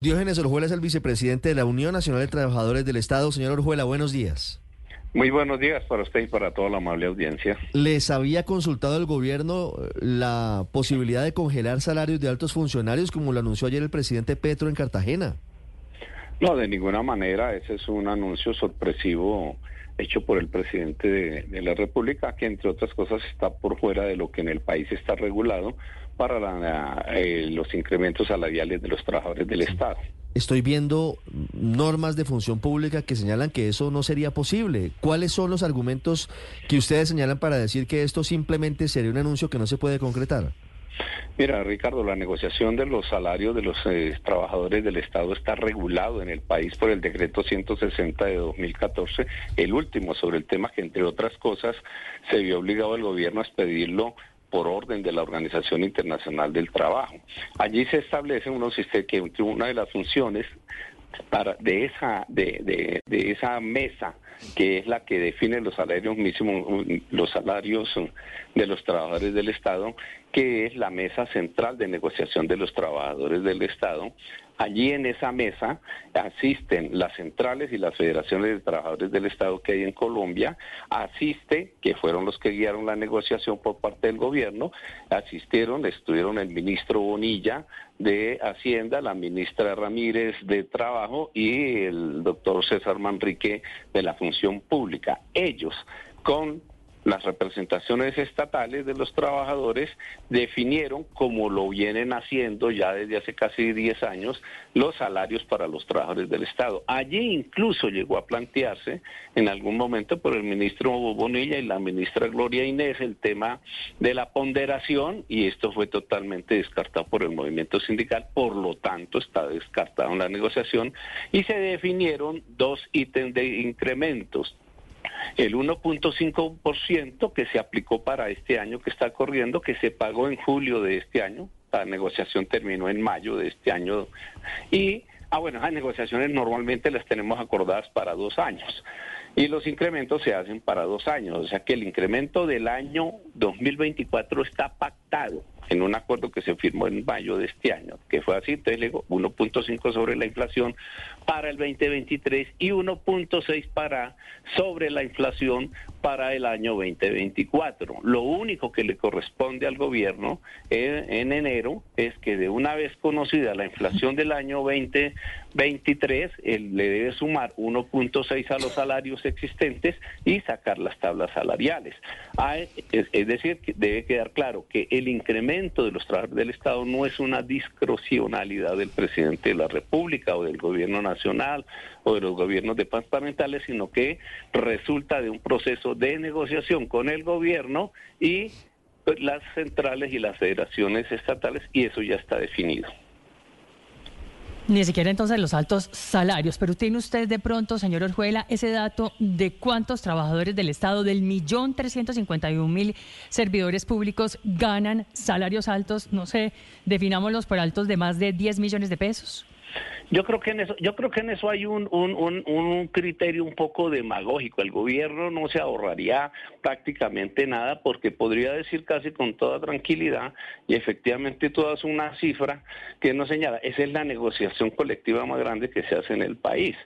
Diógenes Orjuela es el vicepresidente de la Unión Nacional de Trabajadores del Estado. Señor Orjuela, buenos días. Muy buenos días para usted y para toda la amable audiencia. ¿Les había consultado el gobierno eh, la posibilidad de congelar salarios de altos funcionarios como lo anunció ayer el presidente Petro en Cartagena? No, de ninguna manera. Ese es un anuncio sorpresivo hecho por el presidente de, la República, que entre otras cosas está por fuera de lo que en el país está regulado para eh, los incrementos salariales de los trabajadores del Estado. Estoy viendo normas de función pública que señalan que eso no sería posible. ¿Cuáles son los argumentos que ustedes señalan para decir que esto simplemente sería un anuncio que no se puede concretar? Mira, Ricardo, la negociación de los salarios de los eh, trabajadores del Estado está regulado en el país por el decreto 160 de 2014, el último sobre el tema que, entre otras cosas, se vio obligado el gobierno a expedirlo por orden de la Organización Internacional del Trabajo. Allí se establece unos, que una de las funciones para, de, esa, de, de, esa mesa que es la que define los salarios mínimos, los salarios de los trabajadores del Estado, que es la mesa central de negociación de los trabajadores del Estado. Allí en esa mesa asisten las centrales y las federaciones de trabajadores del Estado que hay en Colombia, asiste, que fueron los que guiaron la negociación por parte del gobierno, asistieron, estuvieron el ministro Bonilla de Hacienda, la ministra Ramírez de Trabajo y el doctor César Manrique de la Función Pública. Ellos, con las representaciones estatales de los trabajadores definieron, como lo vienen haciendo ya desde hace casi 10 años, los salarios para los trabajadores del Estado. Allí incluso llegó a plantearse en algún momento por el ministro Bonilla y la ministra Gloria Inés el tema de la ponderación y esto fue totalmente descartado por el movimiento sindical, por lo tanto está descartado en la negociación y se definieron dos ítems de incrementos el 1.5% que se aplicó para este año que está corriendo, que se pagó en julio de este año, la negociación terminó en mayo de este año, y, ah bueno, esas negociaciones normalmente las tenemos acordadas para dos años. Y los incrementos se hacen para dos años, o sea que el incremento del año 2024 está pactado en un acuerdo que se firmó en mayo de este año, que fue así, entonces le digo 1.5 sobre la inflación para el 2023 y 1.6 para sobre la inflación para el año 2024. Lo único que le corresponde al gobierno en, en enero es que de una vez conocida la inflación del año 2023, él le debe sumar 1.6 a los salarios existentes y sacar las tablas salariales. Es decir, que debe quedar claro que el incremento de los trabajadores del Estado no es una discrecionalidad del presidente de la República o del gobierno nacional o de los gobiernos departamentales, sino que resulta de un proceso de negociación con el gobierno y las centrales y las federaciones estatales y eso ya está definido. Ni siquiera entonces los altos salarios, pero tiene usted de pronto, señor Orjuela, ese dato de cuántos trabajadores del Estado, del millón trescientos cincuenta y un mil servidores públicos, ganan salarios altos, no sé, definámoslos por altos de más de 10 millones de pesos. Yo creo que en eso, yo creo que en eso hay un, un, un, criterio un poco demagógico. El gobierno no se ahorraría prácticamente nada porque podría decir casi con toda tranquilidad y efectivamente toda es una cifra que no señala. Esa es la negociación colectiva más grande que se hace en el país.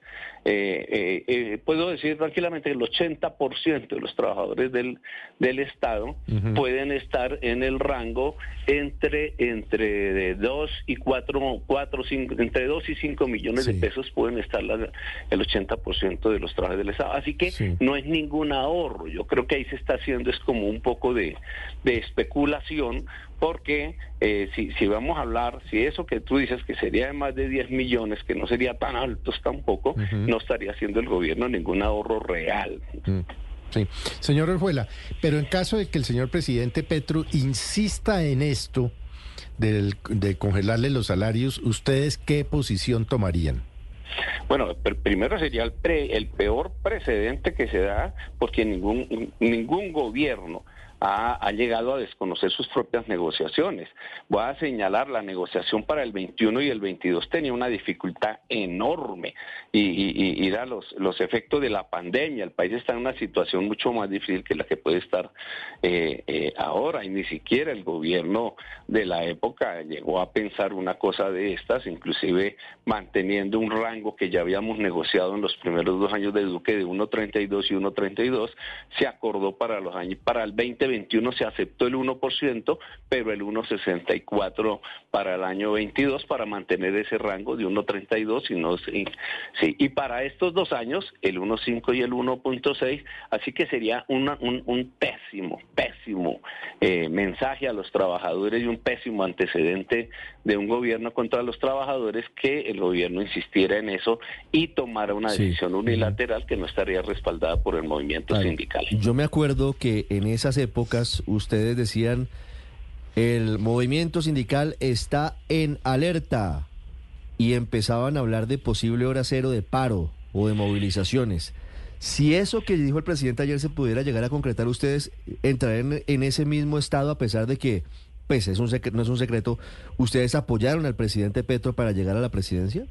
Eh, eh, eh, puedo decir tranquilamente que el 80% de los trabajadores del, del Estado pueden estar en el rango entre entre 2 y 4, 4 5, entre 2 y 5 millones de pesos pueden estar el 80% de los trabajadores del Estado. Así que no es ningún ahorro. Yo creo que ahí se está haciendo es como un poco de, de especulación porque eh, si, si vamos a hablar, si eso que tú dices que sería de más de 10 millones, que no sería tan altos tampoco, no estaría haciendo el gobierno ningún ahorro real. Mm. Sí, señor Orjuela, pero en caso de que el señor presidente Petro insista en esto del, de congelarle los salarios, ¿ustedes qué posición tomarían? Bueno, primero sería el, el peor precedente que se da porque ningún, ningún gobierno ha, llegado a desconocer sus propias negociaciones. Voy a señalar la negociación para el 21 y el 22 tenía una dificultad enorme y, y, da los, efectos de la pandemia. El país está en una situación mucho más difícil que la que puede estar eh, eh, ahora y ni siquiera el gobierno de la época llegó a pensar una cosa de estas, inclusive manteniendo un rango que ya habíamos negociado en los primeros dos años de Duque de 1.32 y 1.32, se acordó para los años, para el 2021 se aceptó el 1%, pero el 1.64 para el año 22 para mantener ese rango de 1.32 y no sí, y para estos dos años el 1.5 y el 1.6, así que sería una, un, pésimo, pésimo eh, mensaje a los trabajadores y un pésimo antecedente de un gobierno contra los trabajadores que el gobierno insistiera en eso y tomara una decisión unilateral que no estaría respaldada por el movimiento sindical. Yo me acuerdo que en esas épocas ustedes decían el movimiento sindical está en alerta y empezaban a hablar de posible hora cero de paro o de movilizaciones. Si eso que dijo el presidente ayer se pudiera llegar a concretar, ustedes entrarían en ese mismo estado a pesar de que, pues es un no es un secreto, ustedes apoyaron al presidente Petro para llegar a la presidencia.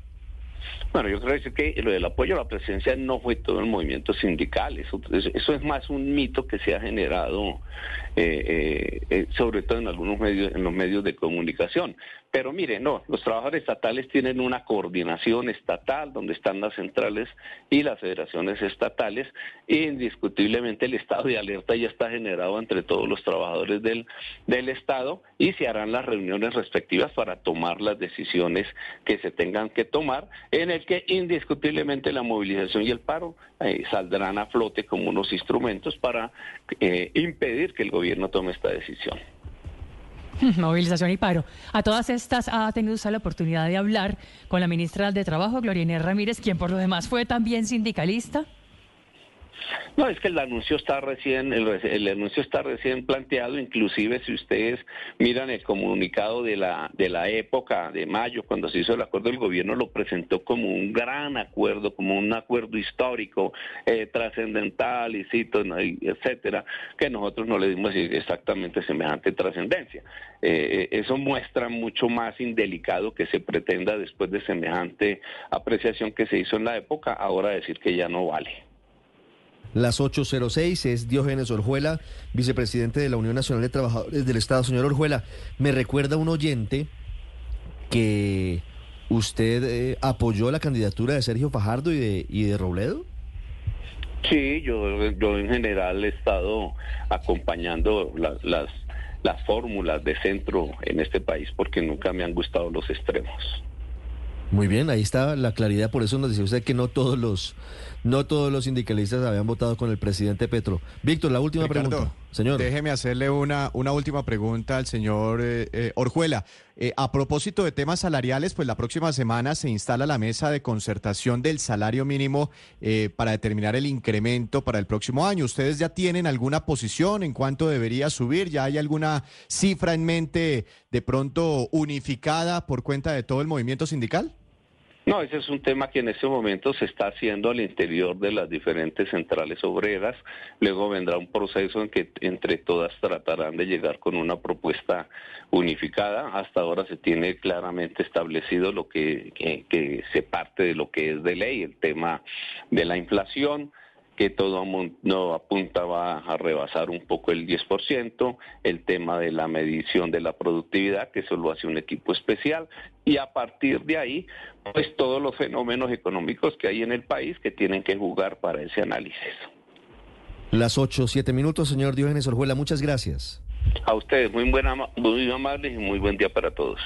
Bueno, yo creo que lo del apoyo a la presidencia no fue todo el movimiento sindical, eso, eso es más un mito que se ha generado eh, eh, eh, sobre todo en algunos medios, en los medios de comunicación. Pero mire, no, los trabajadores estatales tienen una coordinación estatal donde están las centrales y las federaciones estatales. E indiscutiblemente el estado de alerta ya está generado entre todos los trabajadores del, del Estado y se harán las reuniones respectivas para tomar las decisiones que se tengan que tomar, en el que indiscutiblemente la movilización y el paro eh, saldrán a flote como unos instrumentos para eh, impedir que el gobierno tome esta decisión. Movilización y paro. A todas estas ha tenido usted la oportunidad de hablar con la ministra de Trabajo, Gloria Inés Ramírez, quien por lo demás fue también sindicalista. No, es que el anuncio está recién, el, anuncio está recién planteado, inclusive si ustedes miran el comunicado de la, de la época de mayo, cuando se hizo el acuerdo, el gobierno lo presentó como un gran acuerdo, como un acuerdo histórico, eh, trascendental, y cito, etcétera, que nosotros no le dimos exactamente semejante trascendencia. Eh, eso muestra mucho más indelicado que se pretenda después de semejante apreciación que se hizo en la época, ahora decir que ya no vale. Las 8.06 es Diógenes Orjuela, vicepresidente de la Unión Nacional de Trabajadores del Estado. Señor Orjuela, me recuerda un oyente que usted eh, apoyó la candidatura de Sergio Fajardo y de, y de Robledo. Sí, yo, yo en general he estado acompañando las, las fórmulas de centro en este país porque nunca me han gustado los extremos. Muy bien, ahí está la claridad, por eso nos decía usted que no todos los no todos los sindicalistas habían votado con el presidente Petro. Víctor, la última pregunta. Señor. Déjeme hacerle una, una última pregunta al señor eh, eh, Orjuela. Eh, a propósito de temas salariales, pues la próxima semana se instala la mesa de concertación del salario mínimo para determinar el incremento para el próximo año. ¿Ustedes ya tienen alguna posición en cuánto debería subir? ¿Ya hay alguna cifra en mente de pronto unificada por cuenta de todo el movimiento sindical? No, ese es un tema que en este momento se está haciendo al interior de las diferentes centrales obreras. Luego vendrá un proceso en que entre todas tratarán de llegar con una propuesta unificada. Hasta ahora se tiene claramente establecido lo que, que se parte de lo que es de ley, el tema de la inflación que todo no apuntaba a rebasar un poco el 10%, el tema de la medición de la productividad, que eso lo hace un equipo especial, y a partir de ahí, pues todos los fenómenos económicos que hay en el país que tienen que jugar para ese análisis. Las 8, 7 minutos, señor Diógenes Orjuela, muchas gracias. A ustedes, muy, buena, muy amables y muy buen día para todos.